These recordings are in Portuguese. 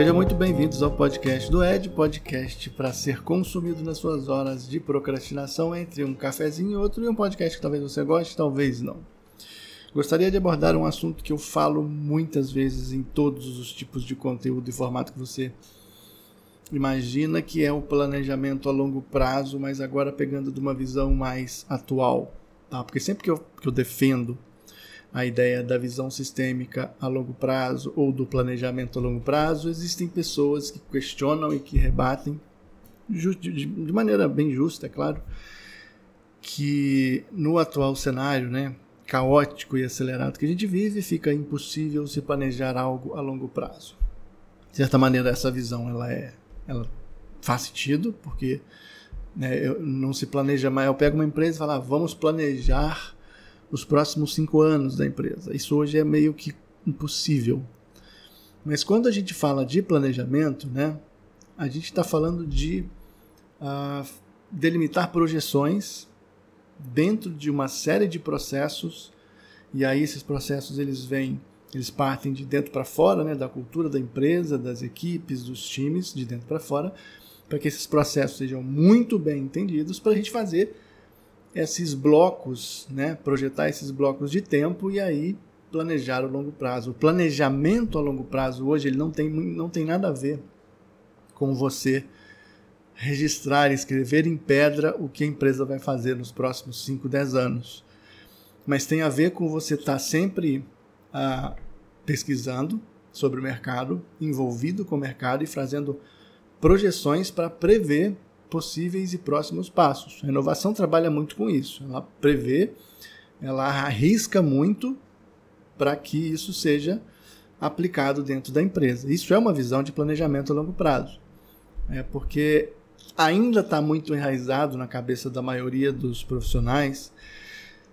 Sejam muito bem-vindos ao podcast do Ed, podcast para ser consumido nas suas horas de procrastinação entre um cafezinho e outro, e um podcast que talvez você goste, talvez não. Gostaria de abordar um assunto que eu falo muitas vezes em todos os tipos de conteúdo e formato que você imagina, que é o planejamento a longo prazo, mas agora pegando de uma visão mais atual. Tá? Porque sempre que eu, que eu defendo a ideia da visão sistêmica a longo prazo ou do planejamento a longo prazo, existem pessoas que questionam e que rebatem, de maneira bem justa, é claro, que no atual cenário né, caótico e acelerado que a gente vive, fica impossível se planejar algo a longo prazo. De certa maneira, essa visão ela é, ela faz sentido, porque né, não se planeja mais. Eu pego uma empresa e falo, ah, vamos planejar os próximos cinco anos da empresa. Isso hoje é meio que impossível. Mas quando a gente fala de planejamento, né, a gente está falando de uh, delimitar projeções dentro de uma série de processos e aí esses processos eles vêm eles partem de dentro para fora, né, da cultura da empresa, das equipes, dos times, de dentro para fora, para que esses processos sejam muito bem entendidos, para a gente fazer esses blocos, né, projetar esses blocos de tempo e aí planejar a longo prazo. O planejamento a longo prazo hoje ele não tem, não tem nada a ver com você registrar, escrever em pedra o que a empresa vai fazer nos próximos 5, 10 anos. Mas tem a ver com você estar tá sempre ah, pesquisando sobre o mercado, envolvido com o mercado e fazendo projeções para prever possíveis e próximos passos. A inovação trabalha muito com isso. Ela prevê, ela arrisca muito para que isso seja aplicado dentro da empresa. Isso é uma visão de planejamento a longo prazo. É porque ainda está muito enraizado na cabeça da maioria dos profissionais,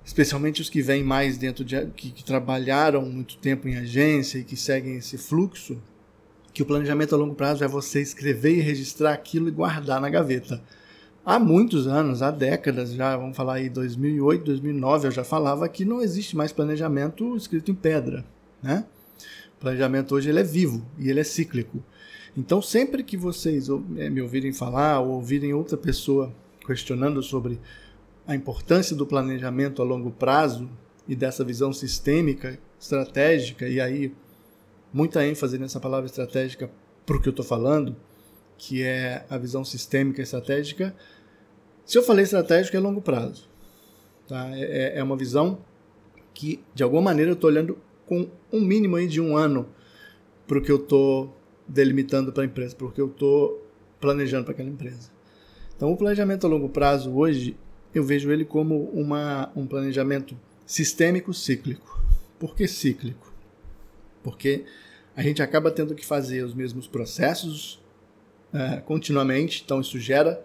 especialmente os que vêm mais dentro de que, que trabalharam muito tempo em agência e que seguem esse fluxo que o planejamento a longo prazo é você escrever e registrar aquilo e guardar na gaveta. Há muitos anos, há décadas já, vamos falar aí 2008, 2009, eu já falava que não existe mais planejamento escrito em pedra, né? O planejamento hoje ele é vivo e ele é cíclico. Então, sempre que vocês é, me ouvirem falar ou ouvirem outra pessoa questionando sobre a importância do planejamento a longo prazo e dessa visão sistêmica, estratégica, e aí muita ênfase nessa palavra estratégica para o que eu estou falando, que é a visão sistêmica estratégica. Se eu falei estratégico, é longo prazo. Tá? É, é, é uma visão que, de alguma maneira, eu estou olhando com um mínimo aí de um ano para o que eu estou delimitando para a empresa, para o que eu estou planejando para aquela empresa. Então, o planejamento a longo prazo, hoje, eu vejo ele como uma, um planejamento sistêmico cíclico. Por que cíclico? Porque a gente acaba tendo que fazer os mesmos processos é, continuamente, então isso gera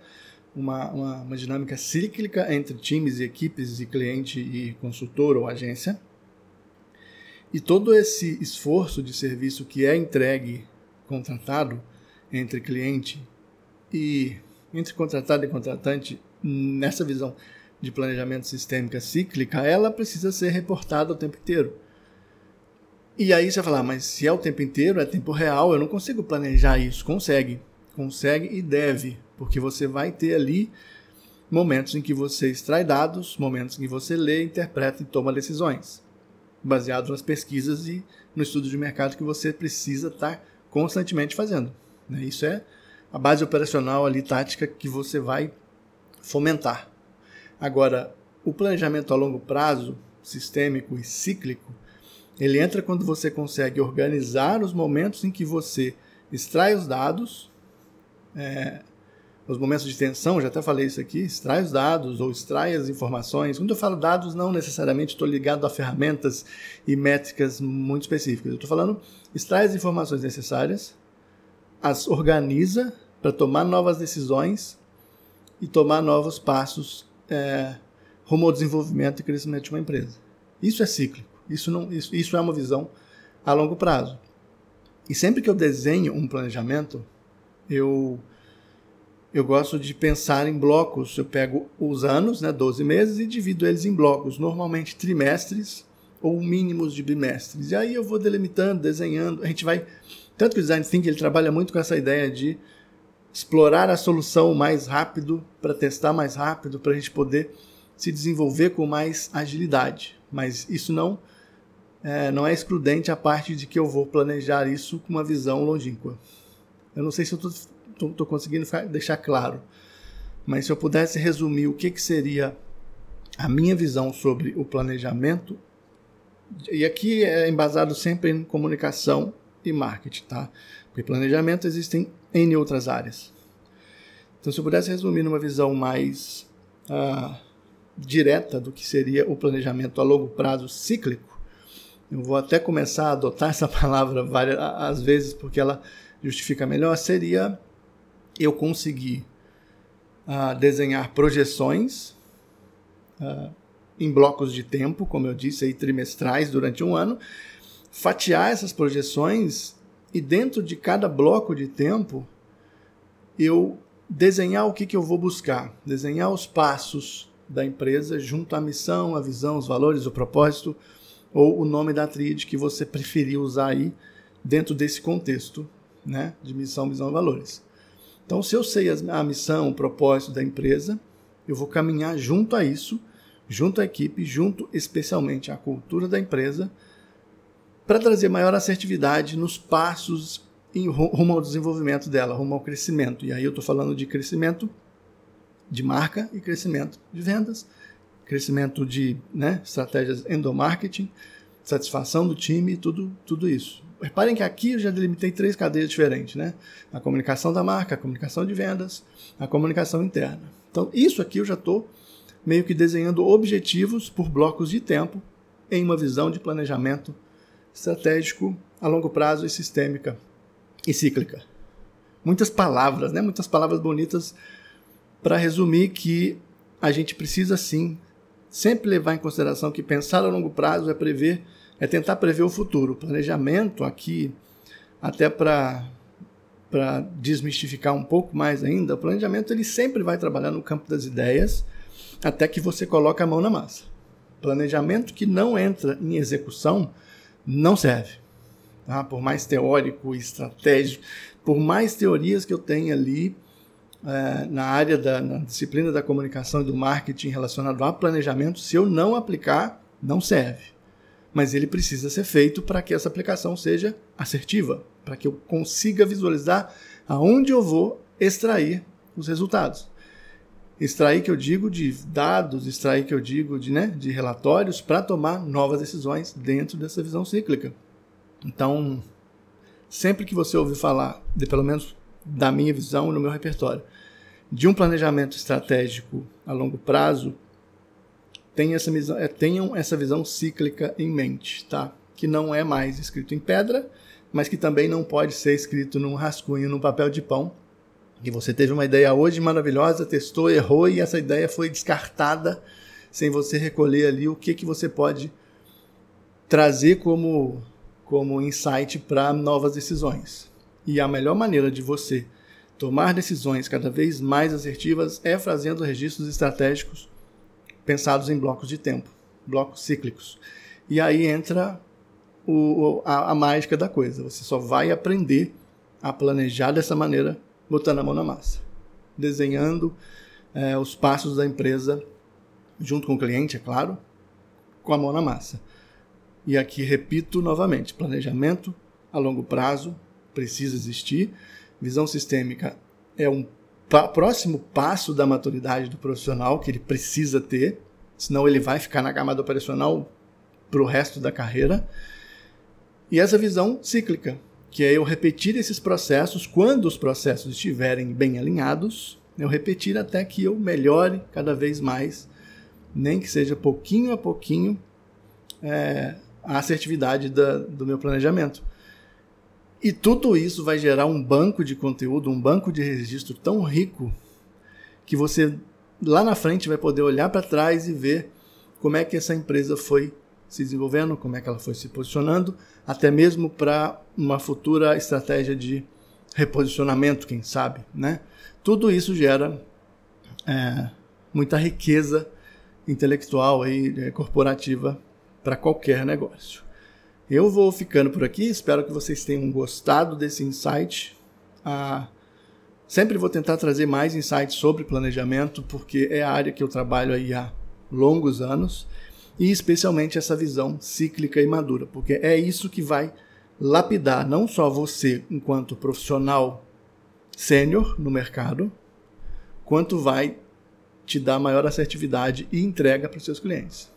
uma, uma, uma, dinâmica cíclica entre times e equipes e cliente e consultor ou agência. E todo esse esforço de serviço que é entregue, contratado entre cliente e entre contratado e contratante, nessa visão de planejamento sistêmica cíclica, ela precisa ser reportada o tempo inteiro. E aí você falar, mas se é o tempo inteiro, é tempo real, eu não consigo planejar isso. Consegue. Consegue e deve, porque você vai ter ali momentos em que você extrai dados, momentos em que você lê, interpreta e toma decisões, baseado nas pesquisas e no estudo de mercado que você precisa estar tá constantemente fazendo. Né? Isso é a base operacional ali, tática, que você vai fomentar. Agora, o planejamento a longo prazo, sistêmico e cíclico, ele entra quando você consegue organizar os momentos em que você extrai os dados, é, os momentos de tensão, já até falei isso aqui, extrai os dados ou extrai as informações. Quando eu falo dados, não necessariamente estou ligado a ferramentas e métricas muito específicas. Eu estou falando, extrai as informações necessárias, as organiza para tomar novas decisões e tomar novos passos é, rumo ao desenvolvimento e crescimento de uma empresa. Isso é cíclico. Isso, não, isso, isso é uma visão a longo prazo. E sempre que eu desenho um planejamento, eu, eu gosto de pensar em blocos. Eu pego os anos, né, 12 meses, e divido eles em blocos, normalmente trimestres ou mínimos de bimestres. E aí eu vou delimitando, desenhando. A gente vai Tanto que o design thinking ele trabalha muito com essa ideia de explorar a solução mais rápido, para testar mais rápido, para a gente poder se desenvolver com mais agilidade. Mas isso não é, não é excludente a parte de que eu vou planejar isso com uma visão longínqua. Eu não sei se eu estou conseguindo deixar claro, mas se eu pudesse resumir o que, que seria a minha visão sobre o planejamento, e aqui é embasado sempre em comunicação e marketing, tá? Porque planejamento existem em outras áreas. Então, se eu pudesse resumir numa visão mais uh, direta do que seria o planejamento a longo prazo cíclico, eu vou até começar a adotar essa palavra várias às vezes porque ela justifica melhor, seria eu conseguir uh, desenhar projeções uh, em blocos de tempo, como eu disse, aí, trimestrais durante um ano, fatiar essas projeções e dentro de cada bloco de tempo eu desenhar o que, que eu vou buscar, desenhar os passos da empresa junto à missão, a visão, os valores, o propósito ou o nome da tríade que você preferir usar aí dentro desse contexto né, de missão, visão e valores. Então, se eu sei a missão, o propósito da empresa, eu vou caminhar junto a isso, junto à equipe, junto especialmente à cultura da empresa, para trazer maior assertividade nos passos em rumo ao desenvolvimento dela, rumo ao crescimento. E aí eu estou falando de crescimento de marca e crescimento de vendas, crescimento de né, estratégias endomarketing, satisfação do time, tudo, tudo isso. Reparem que aqui eu já delimitei três cadeias diferentes, né? A comunicação da marca, a comunicação de vendas, a comunicação interna. Então, isso aqui eu já estou meio que desenhando objetivos por blocos de tempo em uma visão de planejamento estratégico a longo prazo e sistêmica e cíclica. Muitas palavras, né? Muitas palavras bonitas para resumir que a gente precisa sim sempre levar em consideração que pensar a longo prazo é prever é tentar prever o futuro. O planejamento aqui, até para para desmistificar um pouco mais ainda, o planejamento ele sempre vai trabalhar no campo das ideias até que você coloque a mão na massa. Planejamento que não entra em execução não serve. Tá? Por mais teórico e estratégico, por mais teorias que eu tenha ali é, na área da na disciplina da comunicação e do marketing relacionado a planejamento, se eu não aplicar, não serve mas ele precisa ser feito para que essa aplicação seja assertiva, para que eu consiga visualizar aonde eu vou extrair os resultados. Extrair que eu digo de dados, extrair que eu digo de, né, de relatórios para tomar novas decisões dentro dessa visão cíclica. Então, sempre que você ouvir falar, de pelo menos da minha visão no meu repertório, de um planejamento estratégico a longo prazo, tenham essa visão, é, tenham essa visão cíclica em mente, tá? Que não é mais escrito em pedra, mas que também não pode ser escrito num rascunho, num papel de pão. E você teve uma ideia hoje maravilhosa, testou, errou e essa ideia foi descartada sem você recolher ali o que, que você pode trazer como, como insight para novas decisões. E a melhor maneira de você tomar decisões cada vez mais assertivas é fazendo registros estratégicos pensados em blocos de tempo, blocos cíclicos. E aí entra o, a, a mágica da coisa. Você só vai aprender a planejar dessa maneira botando a mão na massa, desenhando é, os passos da empresa junto com o cliente, é claro, com a mão na massa. E aqui repito novamente: planejamento a longo prazo precisa existir, visão sistêmica é um próximo passo da maturidade do profissional que ele precisa ter, senão ele vai ficar na camada operacional para o resto da carreira. E essa visão cíclica, que é eu repetir esses processos quando os processos estiverem bem alinhados, eu repetir até que eu melhore cada vez mais, nem que seja pouquinho a pouquinho, é, a assertividade da, do meu planejamento. E tudo isso vai gerar um banco de conteúdo, um banco de registro tão rico que você lá na frente vai poder olhar para trás e ver como é que essa empresa foi se desenvolvendo, como é que ela foi se posicionando, até mesmo para uma futura estratégia de reposicionamento, quem sabe, né? Tudo isso gera é, muita riqueza intelectual e é, corporativa para qualquer negócio. Eu vou ficando por aqui, espero que vocês tenham gostado desse insight. Ah, sempre vou tentar trazer mais insights sobre planejamento, porque é a área que eu trabalho aí há longos anos, e especialmente essa visão cíclica e madura, porque é isso que vai lapidar não só você enquanto profissional sênior no mercado, quanto vai te dar maior assertividade e entrega para os seus clientes.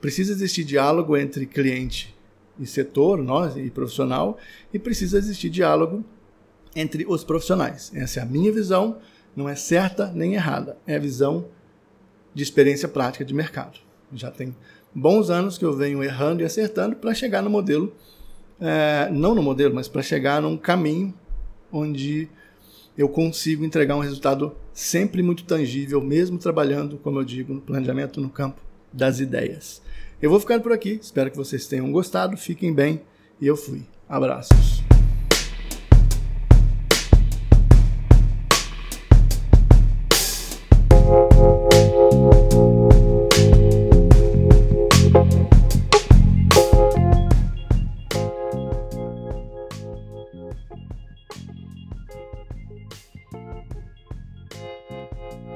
Precisa existir diálogo entre cliente e setor, nós e profissional, e precisa existir diálogo entre os profissionais. Essa é a minha visão, não é certa nem errada, é a visão de experiência prática de mercado. Já tem bons anos que eu venho errando e acertando para chegar no modelo, é, não no modelo, mas para chegar num caminho onde eu consigo entregar um resultado sempre muito tangível, mesmo trabalhando, como eu digo, no planejamento no campo das ideias. Eu vou ficando por aqui, espero que vocês tenham gostado, fiquem bem e eu fui. Abraços.